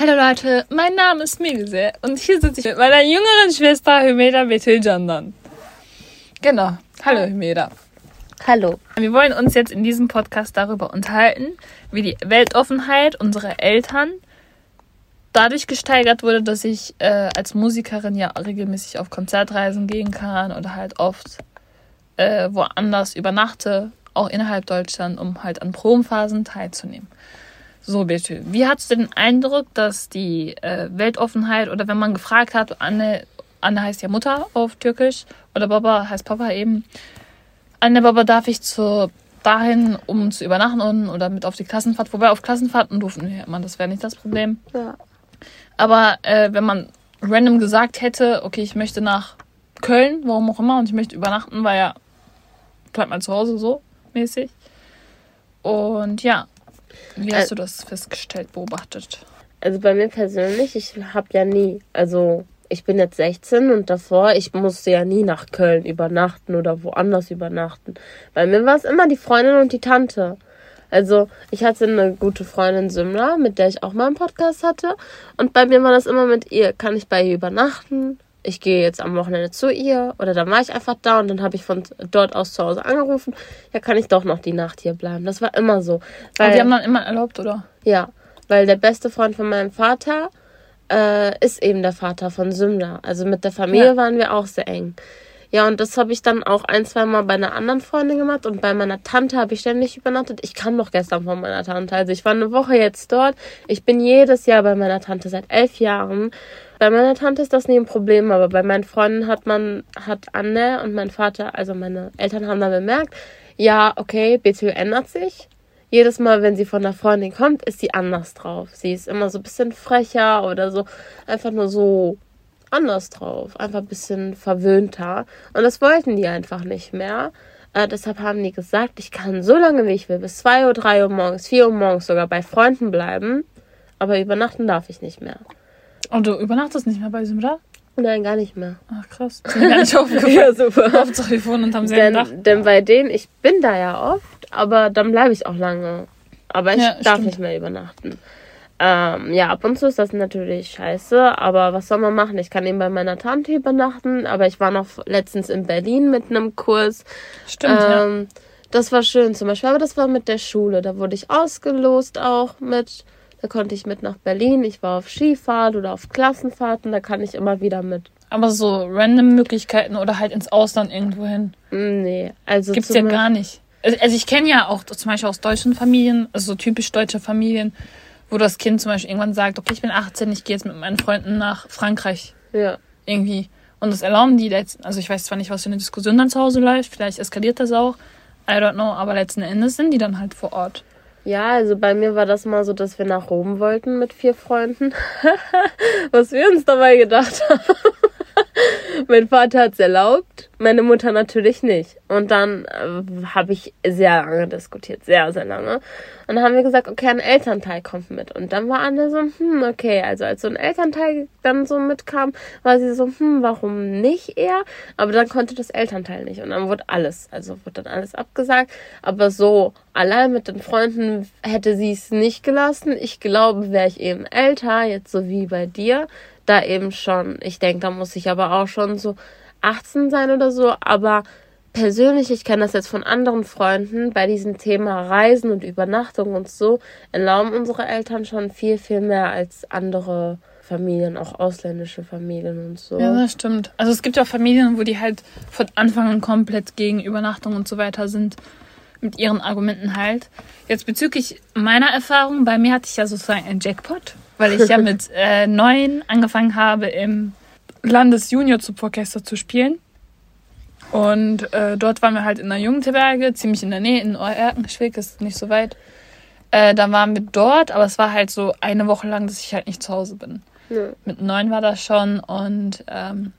Hallo Leute, mein Name ist Milse und hier sitze ich mit meiner jüngeren Schwester Hümeda Betiljandan. Genau. Hallo Hümeda. Hallo. Wir wollen uns jetzt in diesem Podcast darüber unterhalten, wie die Weltoffenheit unserer Eltern dadurch gesteigert wurde, dass ich äh, als Musikerin ja regelmäßig auf Konzertreisen gehen kann oder halt oft äh, woanders übernachte, auch innerhalb Deutschland, um halt an Probenphasen teilzunehmen. So, bitte. Wie hast du den Eindruck, dass die äh, Weltoffenheit oder wenn man gefragt hat, Anne, Anne heißt ja Mutter auf Türkisch oder Baba heißt Papa eben, Anne, Baba, darf ich zu dahin, um zu übernachten oder mit auf die Klassenfahrt? Wobei auf Klassenfahrten durften wir immer, das wäre nicht das Problem. Ja. Aber äh, wenn man random gesagt hätte, okay, ich möchte nach Köln, warum auch immer, und ich möchte übernachten, war ja, bleib mal zu Hause so mäßig. Und ja, wie hast du das festgestellt, beobachtet? Also bei mir persönlich, ich habe ja nie, also ich bin jetzt 16 und davor, ich musste ja nie nach Köln übernachten oder woanders übernachten. Bei mir war es immer die Freundin und die Tante. Also ich hatte eine gute Freundin Symla, mit der ich auch mal einen Podcast hatte. Und bei mir war das immer mit ihr, kann ich bei ihr übernachten? Ich gehe jetzt am Wochenende zu ihr oder dann war ich einfach da und dann habe ich von dort aus zu Hause angerufen. Ja, kann ich doch noch die Nacht hier bleiben. Das war immer so. Aber die haben dann immer erlaubt, oder? Ja, weil der beste Freund von meinem Vater äh, ist eben der Vater von Symla. Also mit der Familie Ja. waren wir auch sehr eng. Ja, und das habe ich dann auch ein, zwei Mal bei einer anderen Freundin gemacht und bei meiner Tante habe ich ständig übernachtet. Ich kam doch gestern von meiner Tante. Also ich war eine Woche jetzt dort. Ich bin jedes Jahr bei meiner Tante seit elf Jahren. Bei meiner Tante ist das nie ein Problem, aber bei meinen Freunden hat man, hat Anne und mein Vater, also meine Eltern haben dann bemerkt, ja, okay, BTU ändert sich jedes Mal, wenn sie von der Freundin kommt, ist sie anders drauf. Sie ist immer so ein bisschen frecher oder so, einfach nur so anders drauf. Einfach ein bisschen verwöhnter. Und das wollten die einfach nicht mehr. Äh, deshalb haben die gesagt, ich kann so lange wie ich will, bis 2 Uhr, 3 Uhr morgens, 4 Uhr morgens sogar bei Freunden bleiben. Aber übernachten darf ich nicht mehr. Und du übernachtest nicht mehr bei Simra? Nein, gar nicht mehr. Ach krass. Das ist mir gar nicht aufgefallen. Ja, super. Hauptsache wir wohnen unterm selben Dach. Denn, denn bei denen, ich bin da ja oft, aber dann bleibe ich auch lange. Aber ich Ja, darf stimmt. nicht mehr übernachten. Ähm, ja, ab und zu ist das natürlich scheiße, aber was soll man machen? Ich kann eben bei meiner Tante übernachten, aber ich war noch letztens in Berlin mit einem Kurs. Stimmt, ja. ähm, Das war schön zum Beispiel, aber das war mit der Schule. Da wurde ich ausgelost auch mit. Da konnte ich mit nach Berlin. Ich war auf Skifahrt oder auf Klassenfahrten, da kann ich immer wieder mit. Aber so random Möglichkeiten oder halt ins Ausland irgendwo hin. Nee, also Gibt's ja gar nicht. Also also ich kenne ja auch zum Beispiel aus deutschen Familien, also so typisch deutsche Familien, wo das Kind zum Beispiel irgendwann sagt, okay, ich bin 18, ich gehe jetzt mit meinen Freunden nach Frankreich Ja. irgendwie. Und das erlauben die jetzt. Also ich weiß zwar nicht, was für eine Diskussion dann zu Hause läuft, vielleicht eskaliert das auch. I don't know, aber letzten Endes sind die dann halt vor Ort. Ja, also bei mir war das mal so, dass wir nach Rom wollten mit vier Freunden. Was wir uns dabei gedacht haben. mein Vater hat's erlaubt, meine Mutter natürlich nicht. Und dann äh, habe ich sehr lange diskutiert, sehr, sehr lange. Und dann haben wir gesagt, okay, ein Elternteil kommt mit. Und dann war Anne so, hm, okay, also als so ein Elternteil dann so mitkam, war sie so, hm, warum nicht er? Aber dann konnte das Elternteil nicht. Und dann wurde alles, also wurde dann alles abgesagt. Aber so allein mit den Freunden hätte sie es nicht gelassen. Ich glaube, wäre ich eben älter, jetzt so wie bei dir, da eben schon, ich denke, da muss ich aber auch schon so 18 sein oder so, aber persönlich, ich kenne das jetzt von anderen Freunden, bei diesem Thema Reisen und Übernachtung und so, erlauben unsere Eltern schon viel, viel mehr als andere Familien, auch ausländische Familien und so. Ja, das stimmt. Also es gibt ja auch Familien, wo die halt von Anfang an komplett gegen Übernachtung und so weiter sind. Mit ihren Argumenten halt. Jetzt bezüglich meiner Erfahrung, bei mir hatte ich ja sozusagen einen Jackpot, weil ich ja mit äh, neun angefangen habe, im Landesjunior-Orchester zu spielen. Und äh, dort waren wir halt in der Jugendherberge, ziemlich in der Nähe, in Erkenschwick, ist nicht so weit. Äh, dann waren wir dort, aber es war halt so eine Woche lang, dass ich halt nicht zu Hause bin. Ja. Mit neun war das schon und ähm,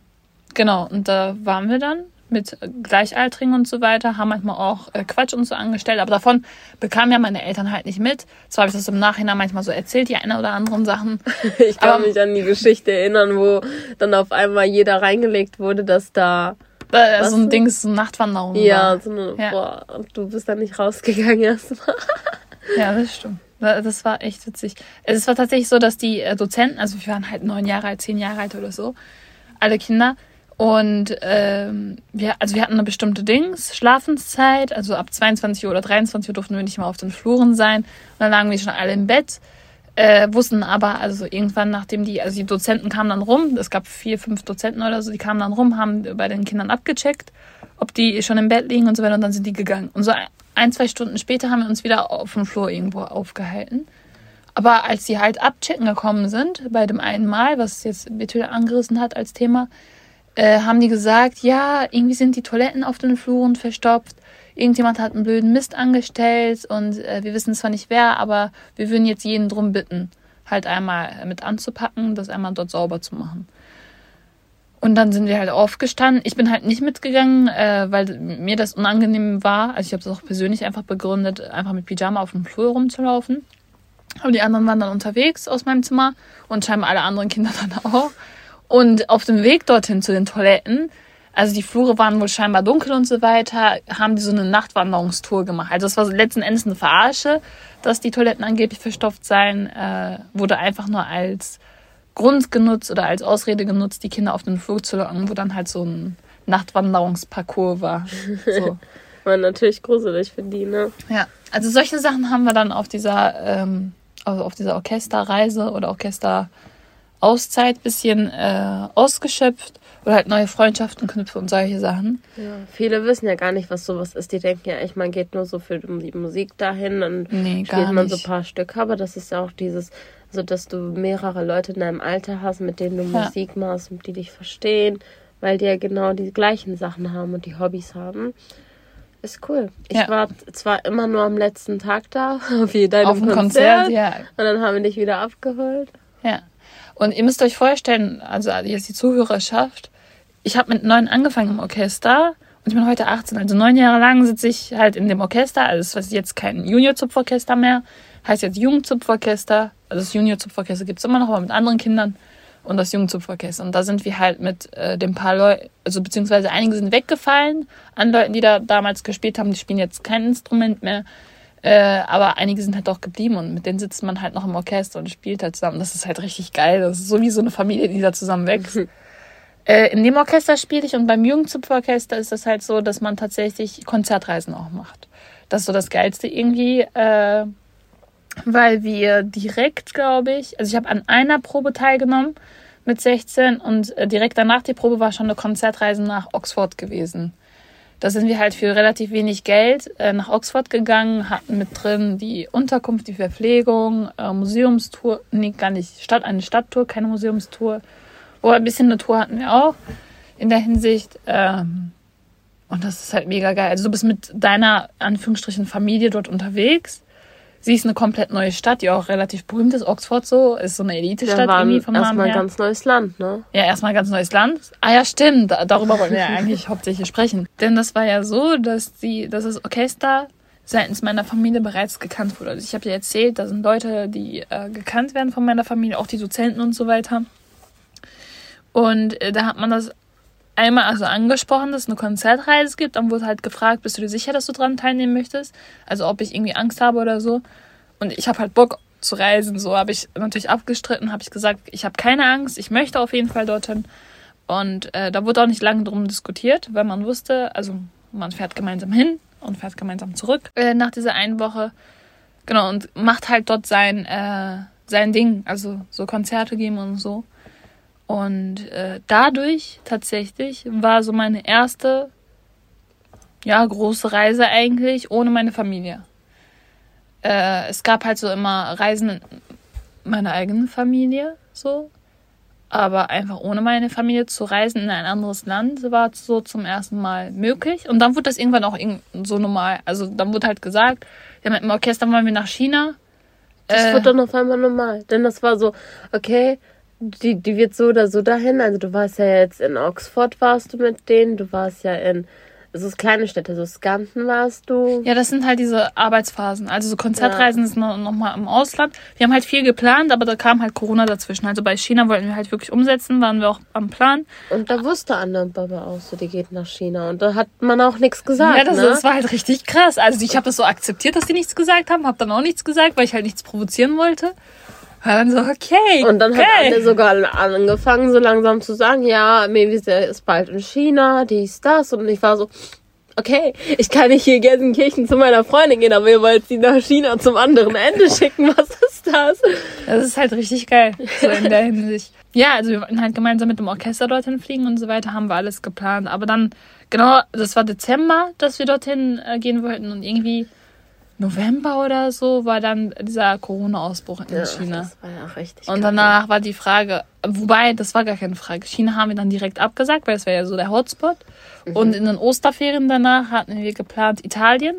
genau, und da waren wir dann mit Gleichaltrigen und so weiter, haben manchmal auch äh, Quatsch und so angestellt, aber davon bekamen ja meine Eltern halt nicht mit. Zwar habe ich das im Nachhinein manchmal so erzählt, die eine oder anderen Sachen. Ich kann Aber- mich an die Geschichte erinnern, wo dann auf einmal jeder reingelegt wurde, dass da Äh, so ein? Ding, so eine Nachtwanderung ja war. so eine Ja. boah, du bist da nicht rausgegangen erstmal. Ja, das stimmt. Das war echt witzig. Es war tatsächlich so, dass die äh, Dozenten, also wir waren halt neun Jahre alt, zehn Jahre alt oder so, alle Kinder. Und ähm, wir, also wir hatten eine bestimmte Dings, Schlafenszeit, also ab 22 Uhr oder 23 Uhr durften wir nicht mehr auf den Fluren sein. Und dann lagen wir schon alle im Bett, äh, wussten aber, also irgendwann, nachdem die, also die Dozenten kamen dann rum, es gab vier, fünf Dozenten oder so, die kamen dann rum, haben bei den Kindern abgecheckt, ob die schon im Bett liegen und so weiter, und dann sind die gegangen. Und so ein, zwei Stunden später haben wir uns wieder auf dem Flur irgendwo aufgehalten. Aber als die halt abchecken gekommen sind, bei dem einen Mal, was jetzt Betül angerissen hat als Thema, äh, haben die gesagt, ja, irgendwie sind die Toiletten auf den Fluren verstopft. Irgendjemand hat einen blöden Mist angestellt und äh, wir wissen zwar nicht wer, aber wir würden jetzt jeden drum bitten, halt einmal mit anzupacken, das einmal dort sauber zu machen. Und dann sind wir halt aufgestanden. Ich bin halt nicht mitgegangen, äh, weil mir das unangenehm war. Also ich habe das auch persönlich einfach begründet, einfach mit Pyjama auf dem Flur rumzulaufen. Aber die anderen waren dann unterwegs aus meinem Zimmer und scheinbar alle anderen Kinder dann auch. Und auf dem Weg dorthin zu den Toiletten, also die Flure waren wohl scheinbar dunkel und so weiter, haben die so eine Nachtwanderungstour gemacht. Also es war letzten Endes eine Verarsche, dass die Toiletten angeblich verstopft seien, äh, wurde einfach nur als Grund genutzt oder als Ausrede genutzt, die Kinder auf den Flur zu locken, wo dann halt so ein Nachtwanderungsparcours war. So. war natürlich gruselig für die, ne? Ja, also solche Sachen haben wir dann auf dieser, ähm, also auf dieser Orchesterreise oder Orchester Auszeit bisschen äh, ausgeschöpft oder halt neue Freundschaften knüpfen und solche Sachen. Ja, viele wissen ja gar nicht, was sowas ist. Die denken ja echt, man geht nur so für die Musik dahin und nee, spielt man so ein paar Stücke. Aber das ist ja auch dieses, so dass du mehrere Leute in deinem Alter hast, mit denen du ja. Musik machst und die dich verstehen, weil die ja genau die gleichen Sachen haben und die Hobbys haben. Ist cool. Ich ja. war zwar immer nur am letzten Tag da, wie deinem Auf dem Konzert, Konzert ja. und dann haben wir dich wieder abgeholt. Und ihr müsst euch vorstellen, also jetzt die Zuhörerschaft, ich habe mit neun angefangen im Orchester und ich bin heute 18. Also neun Jahre lang sitze ich halt in dem Orchester. Also es ist jetzt kein Junior-Zupforchester mehr, heißt jetzt Jugendzupforchester. Also das Junior-Zupforchester gibt es immer noch, aber mit anderen Kindern und das Jugendzupforchester. Und da sind wir halt mit äh, dem paar Leuten, also beziehungsweise einige sind weggefallen an Leuten, die da damals gespielt haben. Die spielen jetzt kein Instrument mehr. Äh, aber einige sind halt auch geblieben und mit denen sitzt man halt noch im Orchester und spielt halt zusammen. Das ist halt richtig geil. Das ist so wie so eine Familie, die da zusammen wächst. äh, in dem Orchester spiele ich und beim Jugendzupforchester ist das halt so, dass man tatsächlich Konzertreisen auch macht. Das ist so das Geilste irgendwie, äh, weil wir direkt, glaube ich, also ich habe an einer Probe teilgenommen mit 16 und äh, direkt danach die Probe war schon eine Konzertreise nach Oxford gewesen. Da sind wir halt für relativ wenig Geld äh, nach Oxford gegangen, hatten mit drin die Unterkunft, die Verpflegung, äh, Museumstour, nee, gar nicht, Stadt, eine Stadttour, keine Museumstour. Aber ein bisschen eine Tour hatten wir auch in der Hinsicht. Ähm, und das ist halt mega geil. Also du bist mit deiner, Anführungsstrichen, Familie dort unterwegs Sie ist eine komplett neue Stadt, die auch relativ berühmt ist. Oxford so ist so eine Elite-Stadt ja, irgendwie vom Namen her. Erstmal ganz neues Land, ne? Ja, erstmal ganz neues Land. Ah ja, stimmt. Darüber wollen wir ja eigentlich hauptsächlich sprechen. Denn das war ja so, dass die, dass das Orchester seitens meiner Familie bereits gekannt wurde. Also ich habe dir erzählt, da sind Leute, die äh, gekannt werden von meiner Familie, auch die Dozenten und so weiter. Und äh, da hat man das einmal also angesprochen, dass es eine Konzertreise gibt. Dann wurde halt gefragt, bist du dir sicher, dass du dran teilnehmen möchtest? Also ob ich irgendwie Angst habe oder so. Und ich habe halt Bock zu reisen. So habe ich natürlich abgestritten, habe ich gesagt, ich habe keine Angst, ich möchte auf jeden Fall dorthin. Und äh, da wurde auch nicht lange drum diskutiert, weil man wusste, also man fährt gemeinsam hin und fährt gemeinsam zurück äh, nach dieser einen Woche. Genau, und macht halt dort sein, äh, sein Ding, also so Konzerte geben und so. Und äh, dadurch tatsächlich war so meine erste, ja, große Reise eigentlich ohne meine Familie. Äh, es gab halt so immer Reisen in meiner eigenen Familie, so. Aber einfach ohne meine Familie zu reisen in ein anderes Land war so zum ersten Mal möglich. Und dann wurde das irgendwann auch so normal. Also dann wurde halt gesagt, ja, mit dem Orchester wollen wir nach China. Das äh, wurde dann auf einmal normal. Denn das war so, okay, die, die wird so oder so dahin. Also du warst ja jetzt in Oxford, warst du mit denen. Du warst ja in ist kleine Städte, so Skanten warst du. Ja, das sind halt diese Arbeitsphasen. Also so Konzertreisen ist noch, noch mal im Ausland. Wir haben halt viel geplant, aber da kam halt Corona dazwischen. Also bei China wollten wir halt wirklich umsetzen, waren wir auch am Plan. Und da wusste und Baba auch so, die geht nach China. Und da hat man auch nichts gesagt. Ja, das, ne? das war halt richtig krass. Also ich habe das so akzeptiert, dass die nichts gesagt haben, habe dann auch nichts gesagt, weil ich halt nichts provozieren wollte. War dann so, okay. Und dann hat okay. Anne sogar angefangen, so langsam zu sagen, ja, Mavis ist bald in China, dies, das. Und ich war so, okay, ich kann nicht hier Gelsenkirchen zu meiner Freundin gehen, aber ihr wollt sie nach China zum anderen Ende schicken. Was ist das? Das ist halt richtig geil, so in der Hinsicht. Ja, also wir wollten halt gemeinsam mit dem Orchester dorthin fliegen und so weiter, haben wir alles geplant. Aber dann, genau, das war Dezember, dass wir dorthin äh, gehen wollten und irgendwie November oder so war dann dieser Corona-Ausbruch in Ja, China. Das war ja auch richtig Und danach war die Frage, wobei, das war gar keine Frage. China haben wir dann direkt abgesagt, weil das wäre ja so der Hotspot. Und in den Osterferien danach hatten wir geplant Italien.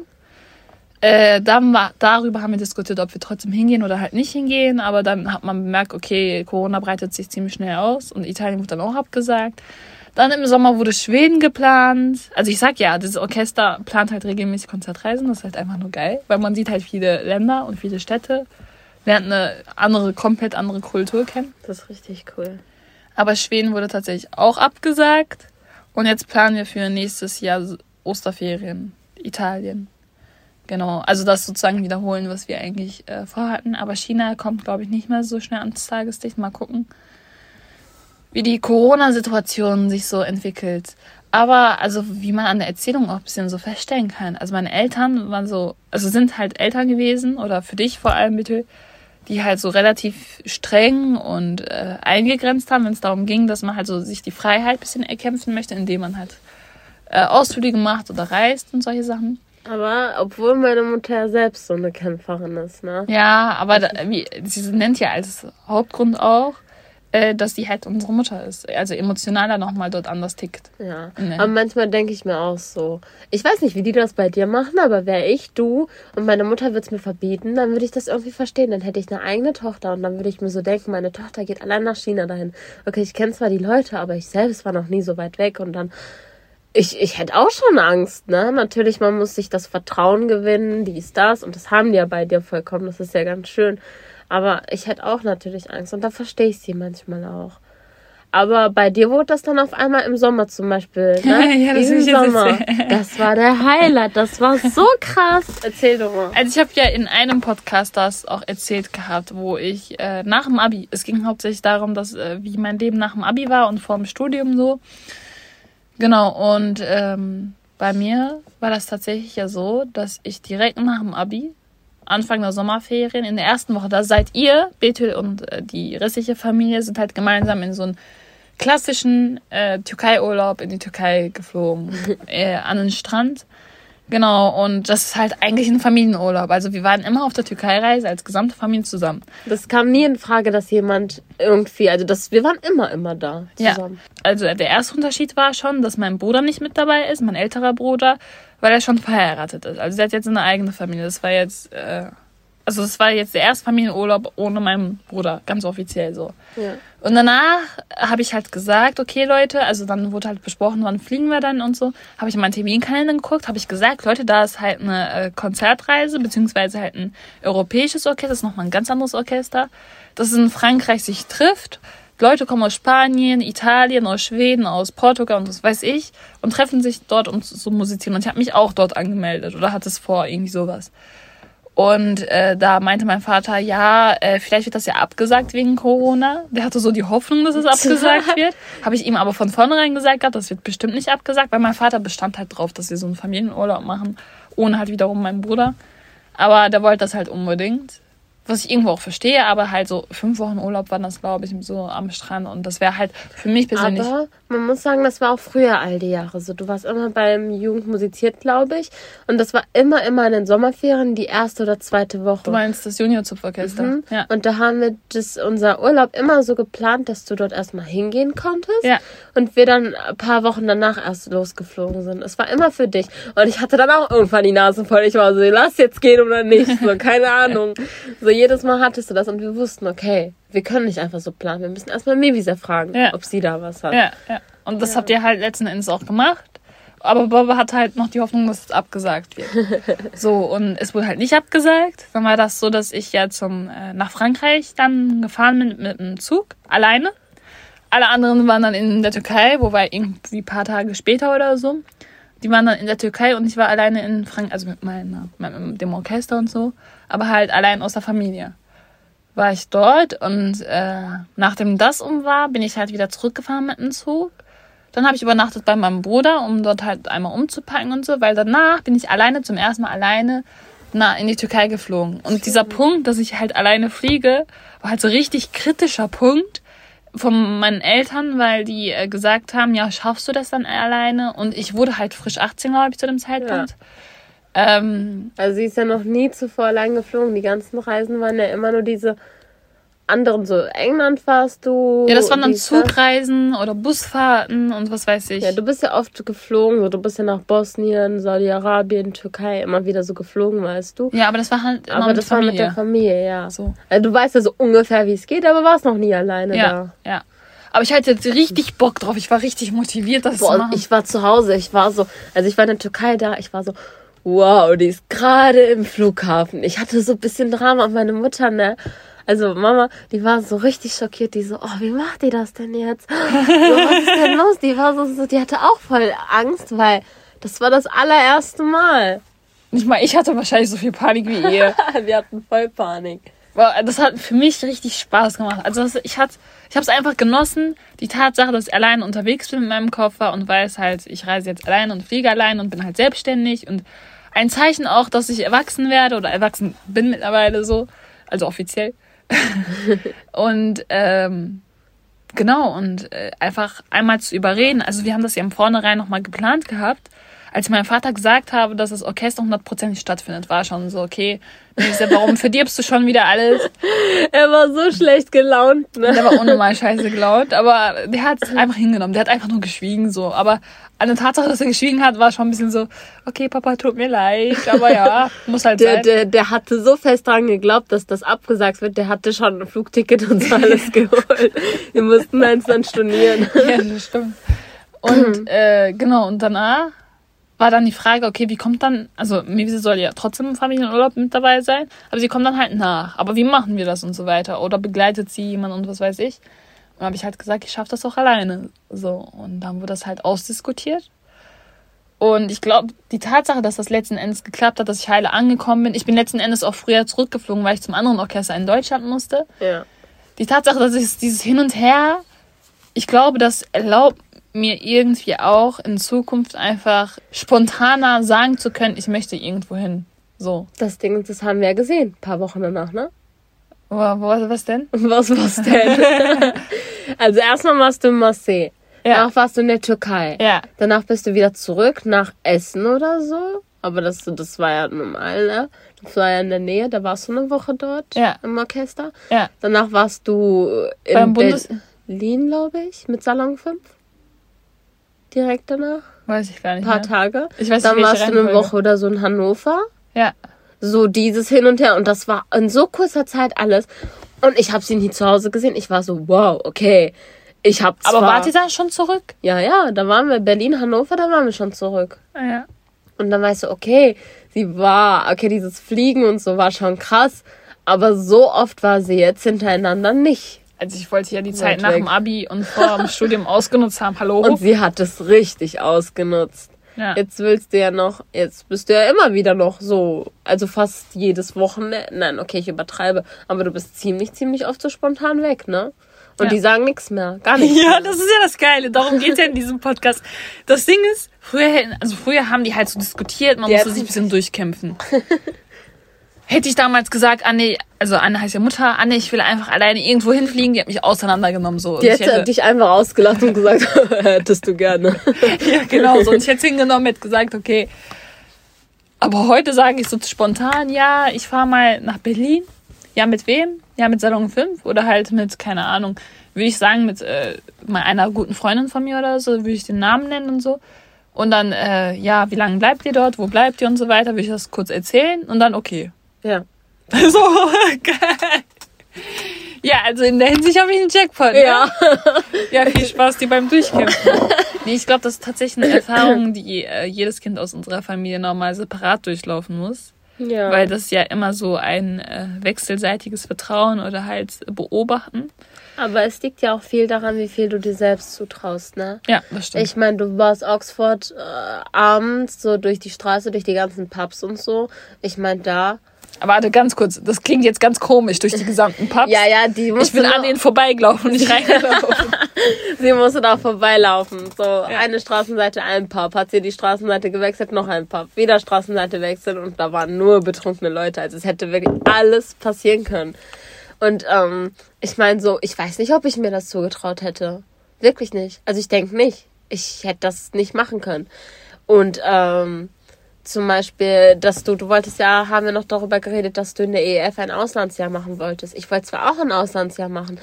Äh, dann war, darüber haben wir diskutiert, ob wir trotzdem hingehen oder halt nicht hingehen. Aber dann hat man bemerkt, okay, Corona breitet sich ziemlich schnell aus und Italien wurde dann auch abgesagt. Dann im Sommer wurde Schweden geplant. Also ich sag ja, das Orchester plant halt regelmäßig Konzertreisen. Das ist halt einfach nur geil, weil man sieht halt viele Länder und viele Städte, lernt eine andere, komplett andere Kultur kennen. Das ist richtig cool. Aber Schweden wurde tatsächlich auch abgesagt. Und jetzt planen wir für nächstes Jahr Osterferien Italien. Genau, also das sozusagen wiederholen, was wir eigentlich äh, vorhatten. Aber China kommt, glaube ich, nicht mehr so schnell ans Tageslicht. Mal gucken, wie die Corona-Situation sich so entwickelt. Aber also wie man an der Erzählung auch ein bisschen so feststellen kann. Also meine Eltern waren so, also sind halt Eltern gewesen oder für dich vor allem bitte, die halt so relativ streng und äh, eingegrenzt haben, wenn es darum ging, dass man halt so sich die Freiheit ein bisschen erkämpfen möchte, indem man halt äh, Ausflüge macht oder reist und solche Sachen. Aber obwohl meine Mutter ja selbst so eine Kämpferin ist, ne? Ja, aber da, wie, sie nennt ja als Hauptgrund auch, äh, dass sie halt unsere Mutter ist. Also emotionaler nochmal dort anders tickt. Ja. Nee. Aber manchmal denke ich mir auch so. Ich weiß nicht, wie die das bei dir machen, aber wäre ich du und meine Mutter würde es mir verbieten, dann würde ich das irgendwie verstehen. Dann hätte ich eine eigene Tochter und dann würde ich mir so denken, meine Tochter geht allein nach China dahin. Okay, ich kenne zwar die Leute, aber ich selbst war noch nie so weit weg und dann. Ich, ich hätte auch schon Angst, ne? Natürlich, man muss sich das Vertrauen gewinnen, dies, das. Und das haben die ja bei dir vollkommen. Das ist ja ganz schön. Aber ich hätte auch natürlich Angst. Und da verstehe ich sie manchmal auch. Aber bei dir wurde das dann auf einmal im Sommer zum Beispiel. Ne? Ja, das jetzt Sommer. Das war der Highlight. Das war so krass. Erzähl doch mal. Also ich habe ja in einem Podcast das auch erzählt gehabt, wo ich äh, nach dem Abi, es ging hauptsächlich darum, dass äh, wie mein Leben nach dem Abi war und vor dem Studium so. Genau, und ähm, bei mir war das tatsächlich ja so, dass ich direkt nach dem Abi, Anfang der Sommerferien, in der ersten Woche, da seid ihr, Bethel und äh, die restliche Familie, sind halt gemeinsam in so einen klassischen äh, Türkei-Urlaub in die Türkei geflogen, äh, an den Strand. Genau, und das ist halt eigentlich ein Familienurlaub. Also wir waren immer auf der Türkei-Reise als gesamte Familie zusammen. Das kam nie in Frage, dass jemand irgendwie, also das, wir waren immer, immer da Ja. zusammen. Also der erste Unterschied war schon, dass mein Bruder nicht mit dabei ist, mein älterer Bruder, weil er schon verheiratet ist. Also er hat jetzt eine eigene Familie. Das war jetzt, äh, also das war jetzt der erste Familienurlaub ohne meinen Bruder, ganz offiziell so. Ja. Und danach habe ich halt gesagt, okay Leute, also dann wurde halt besprochen, wann fliegen wir dann und so. Habe ich in meinen Terminkalender geguckt, habe ich gesagt, Leute, da ist halt eine äh, Konzertreise, beziehungsweise halt ein europäisches Orchester, das ist nochmal ein ganz anderes Orchester, das in Frankreich sich trifft. Leute kommen aus Spanien, Italien, aus Schweden, aus Portugal und was weiß ich und treffen sich dort und so musizieren. Und ich habe mich auch dort angemeldet oder hatte es vor, irgendwie sowas. Und äh, da meinte mein Vater, ja, äh, vielleicht wird das ja abgesagt wegen Corona. Der hatte so die Hoffnung, dass es abgesagt wird. Habe ich ihm aber von vornherein gesagt, gehabt, das wird bestimmt nicht abgesagt, weil mein Vater bestand halt drauf, dass wir so einen Familienurlaub machen, ohne halt wiederum meinen Bruder. Aber der wollte das halt unbedingt. Was ich irgendwo auch verstehe, aber halt so fünf Wochen Urlaub waren das, glaube ich, so am Strand. Und das wäre halt für mich persönlich. Aber man muss sagen, das war auch früher all die Jahre so. Du warst immer beim Jugend musiziert, glaube ich. Und das war immer, immer in den Sommerferien die erste oder zweite Woche. du meinst das Junior-Zupforchester? Mhm. Ja. Und da haben wir das, unser Urlaub immer so geplant, dass du dort erstmal hingehen konntest. Ja. Und wir dann ein paar Wochen danach erst losgeflogen sind. Es war immer für dich. Und ich hatte dann auch irgendwann die Nase voll. Ich war so, lass jetzt gehen oder nicht. So, keine Ahnung. So, jedes Mal hattest du das und wir wussten, okay, wir können nicht einfach so planen. Wir müssen erstmal Mevisa fragen, Ja. ob sie da was hat. Ja, ja. Und das habt ihr halt letzten Endes auch gemacht. Aber Baba hat halt noch die Hoffnung, dass es abgesagt wird. so, und es wurde halt nicht abgesagt. Dann war das so, dass ich ja zum, äh, nach Frankreich dann gefahren bin mit, mit dem Zug, alleine. Alle anderen waren dann in der Türkei, wobei irgendwie ein paar Tage später oder so. Die waren dann in der Türkei und ich war alleine in Frankreich, also mit, meiner, mit dem Orchester und so, aber halt allein aus der Familie. War ich dort und äh, nachdem das um war, bin ich halt wieder zurückgefahren mit dem Zug. Dann habe ich übernachtet bei meinem Bruder, um dort halt einmal umzupacken und so, weil danach bin ich alleine, zum ersten Mal alleine, na, in die Türkei geflogen. Und dieser Punkt, dass ich halt alleine fliege, war halt so richtig kritischer Punkt, von meinen Eltern, weil die äh, gesagt haben, ja, schaffst du das dann alleine? Und ich wurde halt frisch 18, glaube ich, zu dem Zeitpunkt. Ja. Ähm, also sie ist ja noch nie zuvor allein geflogen. Die ganzen Reisen waren ja immer nur diese anderen, so England warst du. Ja, das waren dann Zugreisen oder Busfahrten und was weiß ich. Ja, du bist ja oft geflogen, so, du bist ja nach Bosnien, Saudi-Arabien, Türkei immer wieder so geflogen, weißt du. Ja, aber das war halt immer aber mit das Familie. war mit der Familie, ja. So. Also, du weißt ja so ungefähr, wie es geht, aber warst noch nie alleine ja, da. Ja, aber ich hatte jetzt richtig Bock drauf. Ich war richtig motiviert, das Boah, zu machen. Ich war zu Hause. Ich war so, also ich war in der Türkei da. Ich war so, wow, die ist gerade im Flughafen. Ich hatte so ein bisschen Drama. Und meine Mutter, ne? Also Mama, die war so richtig schockiert. Die so, oh, wie macht die das denn jetzt? So, was ist denn los? Die war so, so, die hatte auch voll Angst, weil das war das allererste Mal. Nicht mal ich hatte wahrscheinlich so viel Panik wie ihr. Wir hatten voll Panik. Das hat für mich richtig Spaß gemacht. Also ich hatte, ich habe es einfach genossen, die Tatsache, dass ich allein unterwegs bin mit meinem Koffer und weiß halt, ich reise jetzt allein und fliege allein und bin halt selbstständig und ein Zeichen auch, dass ich erwachsen werde oder erwachsen bin mittlerweile so, also offiziell. und ähm, genau, und äh, einfach einmal zu überreden. Also wir haben das ja im Vornherein nochmal geplant gehabt. Als mein Vater gesagt habe, dass das Orchester hundertprozentig stattfindet, war schon so, okay, warum verdirbst du schon wieder alles? Er war so schlecht gelaunt, ne? Der war unnormal scheiße gelaunt, aber der hat es einfach hingenommen. Der hat einfach nur geschwiegen, so. Aber eine Tatsache, dass er geschwiegen hat, war schon ein bisschen so, okay, Papa, tut mir leid, aber ja, muss halt der, sein. Der, der hatte so fest dran geglaubt, dass das abgesagt wird, der hatte schon ein Flugticket und so alles geholt. Wir mussten eins dann stornieren. Ja, das stimmt. Und äh, genau, und danach war dann die Frage, okay, wie kommt dann, also Mivise soll ja trotzdem im Familienurlaub mit dabei sein, aber sie kommt dann halt nach. Aber wie machen wir das und so weiter? Oder begleitet sie jemand und was weiß ich? Und habe ich halt gesagt, ich schaffe das auch alleine. So. Und dann wurde das halt ausdiskutiert. Und ich glaube, die Tatsache, dass das letzten Endes geklappt hat, dass ich heile angekommen bin, ich bin letzten Endes auch früher zurückgeflogen, weil ich zum anderen Orchester in Deutschland musste. Ja. Die Tatsache, dass ich dieses Hin und Her, ich glaube, das erlaubt mir irgendwie auch in Zukunft einfach spontaner sagen zu können, ich möchte irgendwo hin. So. Das Ding, das haben wir ja gesehen, ein paar Wochen danach, ne? Was, was denn? Was, was denn? also erstmal warst du in Marseille. Ja. Danach warst du in der Türkei. Ja. Danach bist du wieder zurück nach Essen oder so. Aber das, das war ja normal, ne? Das war ja in der Nähe, da warst du eine Woche dort ja. im Orchester. Ja. Danach warst du in Beim Bundes Berlin, glaube ich, mit Salon 5 direkt danach. Weiß ich gar nicht. Ein paar mehr. Tage. Ich weiß Dann warst du eine Woche oder so in Hannover. Ja. So dieses Hin und Her. Und das war in so kurzer Zeit alles. Und ich habe sie nie zu Hause gesehen. Ich war so, wow, okay. Ich hab zwar... Aber wart ihr da schon zurück? Ja, ja, da waren wir. Berlin, Hannover, da waren wir schon zurück. Ah, ja. Und dann weißt du, okay, sie war, okay, dieses Fliegen und so war schon krass. Aber so oft war sie jetzt hintereinander nicht. Also ich wollte ja die Zeit nach dem Abi und vor dem Studium ausgenutzt haben. Hallo. Und sie hat es richtig ausgenutzt. Ja. Jetzt willst du ja noch, jetzt bist du ja immer wieder noch so, also fast jedes Wochenende. Nein, okay, ich übertreibe, aber du bist ziemlich, ziemlich oft so spontan weg, ne? Und ja. die sagen nichts mehr, gar nichts. Ja, mehr. das ist ja das Geile. Darum geht's ja in diesem Podcast. Das Ding ist, früher, also früher haben die halt so diskutiert, man die musste sich ein bisschen durchkämpfen. Hätte ich damals gesagt, Anne, also Anne heißt ja Mutter, Anne, ich will einfach alleine irgendwo hinfliegen, die hat mich auseinandergenommen. So. Die hätte, hätte, dich einfach ausgelacht und gesagt, hättest du gerne. ja, genau so. Und ich hätte hingenommen, hätte gesagt, okay. Aber heute sage ich so spontan, ja, ich fahre mal nach Berlin. Ja, mit wem? Ja, mit Salon 5 oder halt mit, keine Ahnung, würde ich sagen, mit äh, einer guten Freundin von mir oder so, würde ich den Namen nennen und so. Und dann, äh, ja, wie lange bleibt ihr dort? Wo bleibt ihr und so weiter? Würde ich das kurz erzählen und dann, okay, ja. So, geil. Ja, also in der Hinsicht habe ich einen Jackpot. Ne? Ja. Ja, viel Spaß die beim Durchkämpfen. nee, ich glaube, das ist tatsächlich eine Erfahrung, die äh, jedes Kind aus unserer Familie normal separat durchlaufen muss. Ja. Weil das ja immer so ein äh, wechselseitiges Vertrauen oder halt beobachten. Aber es liegt ja auch viel daran, wie viel du dir selbst zutraust, ne? Ja, das stimmt. Ich meine, du warst Oxford äh, abends so durch die Straße, durch die ganzen Pubs und so. Ich meine, da Warte, ganz kurz. Das klingt jetzt ganz komisch durch die gesamten Pubs. ja, ja, die Ich bin an denen vorbeigelaufen, nicht reingelaufen. sie musste da vorbeilaufen. So, ja. eine Straßenseite, ein Pub. Hat sie die Straßenseite gewechselt, noch ein Pub. Wieder Straßenseite wechseln und da waren nur betrunkene Leute. Also es hätte wirklich alles passieren können. Und ähm, ich meine so, ich weiß nicht, ob ich mir das zugetraut hätte. Wirklich nicht. Also ich denke nicht. Ich hätte das nicht machen können. Und ähm, zum Beispiel, dass du, du wolltest ja, haben wir noch darüber geredet, dass du in der EF ein Auslandsjahr machen wolltest. Ich wollte zwar auch ein Auslandsjahr machen.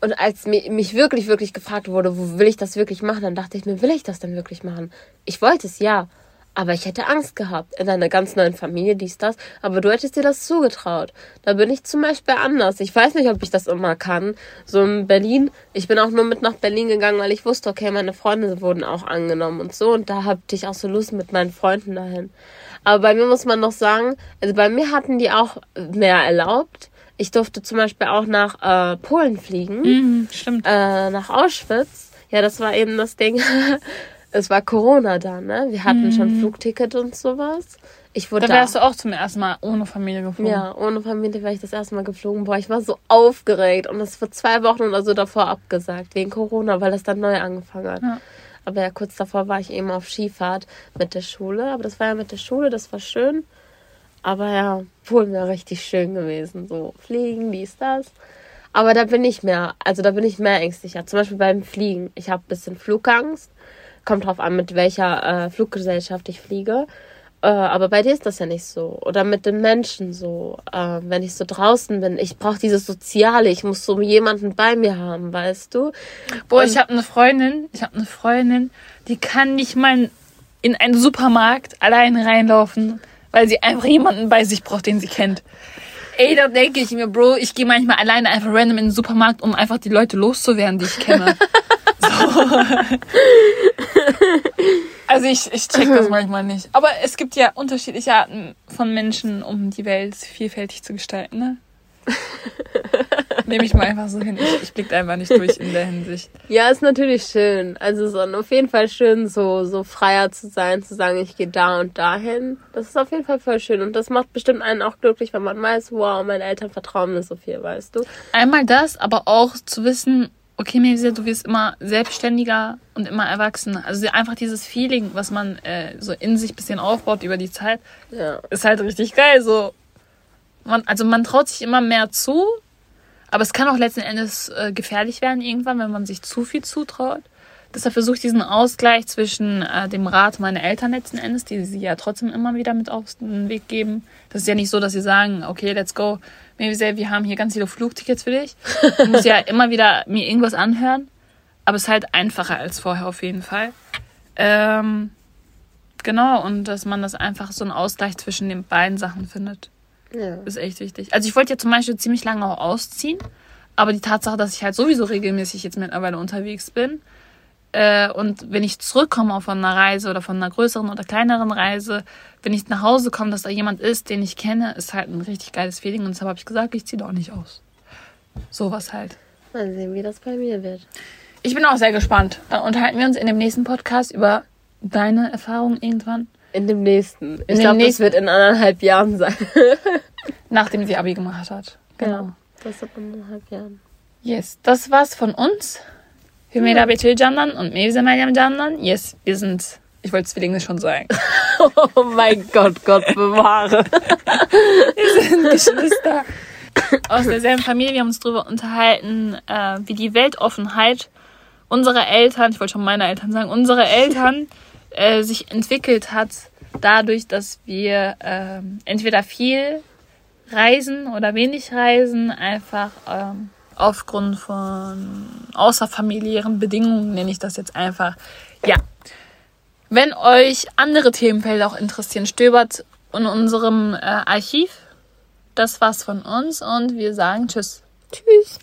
Und als mich wirklich, wirklich gefragt wurde, wo will ich das wirklich machen, dann dachte ich mir, will ich das denn wirklich machen? Ich wollte es, ja. Aber ich hätte Angst gehabt in einer ganz neuen Familie, dies, das. Aber du hättest dir das zugetraut. Da bin ich zum Beispiel anders. Ich weiß nicht, ob ich das immer kann. So in Berlin. Ich bin auch nur mit nach Berlin gegangen, weil ich wusste, okay, meine Freunde wurden auch angenommen und so. Und da hatte ich auch so Lust mit meinen Freunden dahin. Aber bei mir muss man noch sagen, also bei mir hatten die auch mehr erlaubt. Ich durfte zum Beispiel auch nach äh, Polen fliegen. Mhm, stimmt. Äh, nach Auschwitz. Ja, das war eben das Ding. es war Corona da, ne? Wir hatten mhm. schon Flugticket und sowas. Ich wurde da wärst da, du auch zum ersten Mal ohne Familie geflogen. Ja, ohne Familie war ich das erste Mal geflogen. Boah, ich war so aufgeregt und das vor zwei Wochen oder so davor abgesagt, wegen Corona, weil das dann neu angefangen hat. Ja. Aber ja, kurz davor war ich eben auf Skifahrt mit der Schule. Aber das war ja mit der Schule, das war schön. Aber ja, wohl wäre richtig schön gewesen. So fliegen, dies, das. Aber da bin ich mehr, also da bin ich mehr ängstlicher. Zum Beispiel beim Fliegen. Ich habe ein bisschen Flugangst kommt drauf an, mit welcher äh, Fluggesellschaft ich fliege. Äh, aber bei dir ist das ja nicht so. Oder mit den Menschen so. Äh, wenn ich so draußen bin, ich brauche dieses Soziale. Ich muss so jemanden bei mir haben, weißt du? Boah, Und ich habe eine Freundin, ich habe eine Freundin, die kann nicht mal in einen Supermarkt allein reinlaufen, weil sie einfach jemanden bei sich braucht, den sie kennt. Ey, da denke ich mir, Bro, ich gehe manchmal alleine einfach random in den Supermarkt, um einfach die Leute loszuwerden, die ich kenne. so. Also ich, ich check das manchmal nicht. Aber es gibt ja unterschiedliche Arten von Menschen, um die Welt vielfältig zu gestalten, ne? Nehme ich mal einfach so hin. Ich, ich blick einfach nicht durch in der Hinsicht. Ja, ist natürlich schön. Also so auf jeden Fall schön, so, so freier zu sein, zu sagen, ich gehe da und dahin. Das ist auf jeden Fall voll schön. Und das macht bestimmt einen auch glücklich, wenn man weiß, wow, meine Eltern vertrauen mir so viel, weißt du? Einmal das, aber auch zu wissen, okay, Melissa, du wirst immer selbstständiger und immer erwachsener. Also einfach dieses Feeling, was man äh, so in sich ein bisschen aufbaut über die Zeit, ja. ist halt richtig geil. So, man, also man traut sich immer mehr zu, aber es kann auch letzten Endes äh, gefährlich werden irgendwann, wenn man sich zu viel zutraut. Deshalb versuche ich diesen Ausgleich zwischen äh, dem Rat meiner Eltern letzten Endes, die sie ja trotzdem immer wieder mit auf den Weg geben. Das ist ja nicht so, dass sie sagen, okay, let's go, wir haben hier ganz viele Flugtickets für dich. Ich muss ja immer wieder mir irgendwas anhören. Aber es ist halt einfacher als vorher auf jeden Fall. Ähm, genau, und dass man das einfach so einen Ausgleich zwischen den beiden Sachen findet. Ja. Ist echt wichtig. Also ich wollte ja zum Beispiel ziemlich lange auch ausziehen. Aber die Tatsache, dass ich halt sowieso regelmäßig jetzt mittlerweile unterwegs bin, äh, und wenn ich zurückkomme von einer Reise oder von einer größeren oder kleineren Reise, wenn ich nach Hause komme, dass da jemand ist, den ich kenne, ist halt ein richtig geiles Feeling. Und deshalb habe ich gesagt, ich ziehe doch nicht aus. Sowas halt. Mal sehen, wie das bei mir wird. Ich bin auch sehr gespannt. Dann unterhalten wir uns in dem nächsten Podcast über deine Erfahrungen irgendwann. In dem nächsten. Ich glaube, das wird in anderthalb Jahren sein. Nachdem sie Abi gemacht hat. Genau. Ja, das wird in anderthalb Jahren. Yes, das war's von uns. Hümeyra Betül Candan und Mevze Meryem Candan. Yes, wir sind, ich wollte Zwillinge schon sagen. oh mein Gott, Gott bewahre. wir sind Geschwister aus derselben Familie. Wir haben uns darüber unterhalten, äh, wie die Weltoffenheit unserer Eltern, ich wollte schon meine Eltern sagen, unsere Eltern äh, sich entwickelt hat, dadurch, dass wir äh, entweder viel reisen oder wenig reisen, einfach ähm, aufgrund von außerfamiliären Bedingungen, nenne ich das jetzt einfach. Ja. Wenn euch andere Themenfelder auch interessieren, stöbert in unserem äh, Archiv. Das war's von uns und wir sagen Tschüss. Tschüss.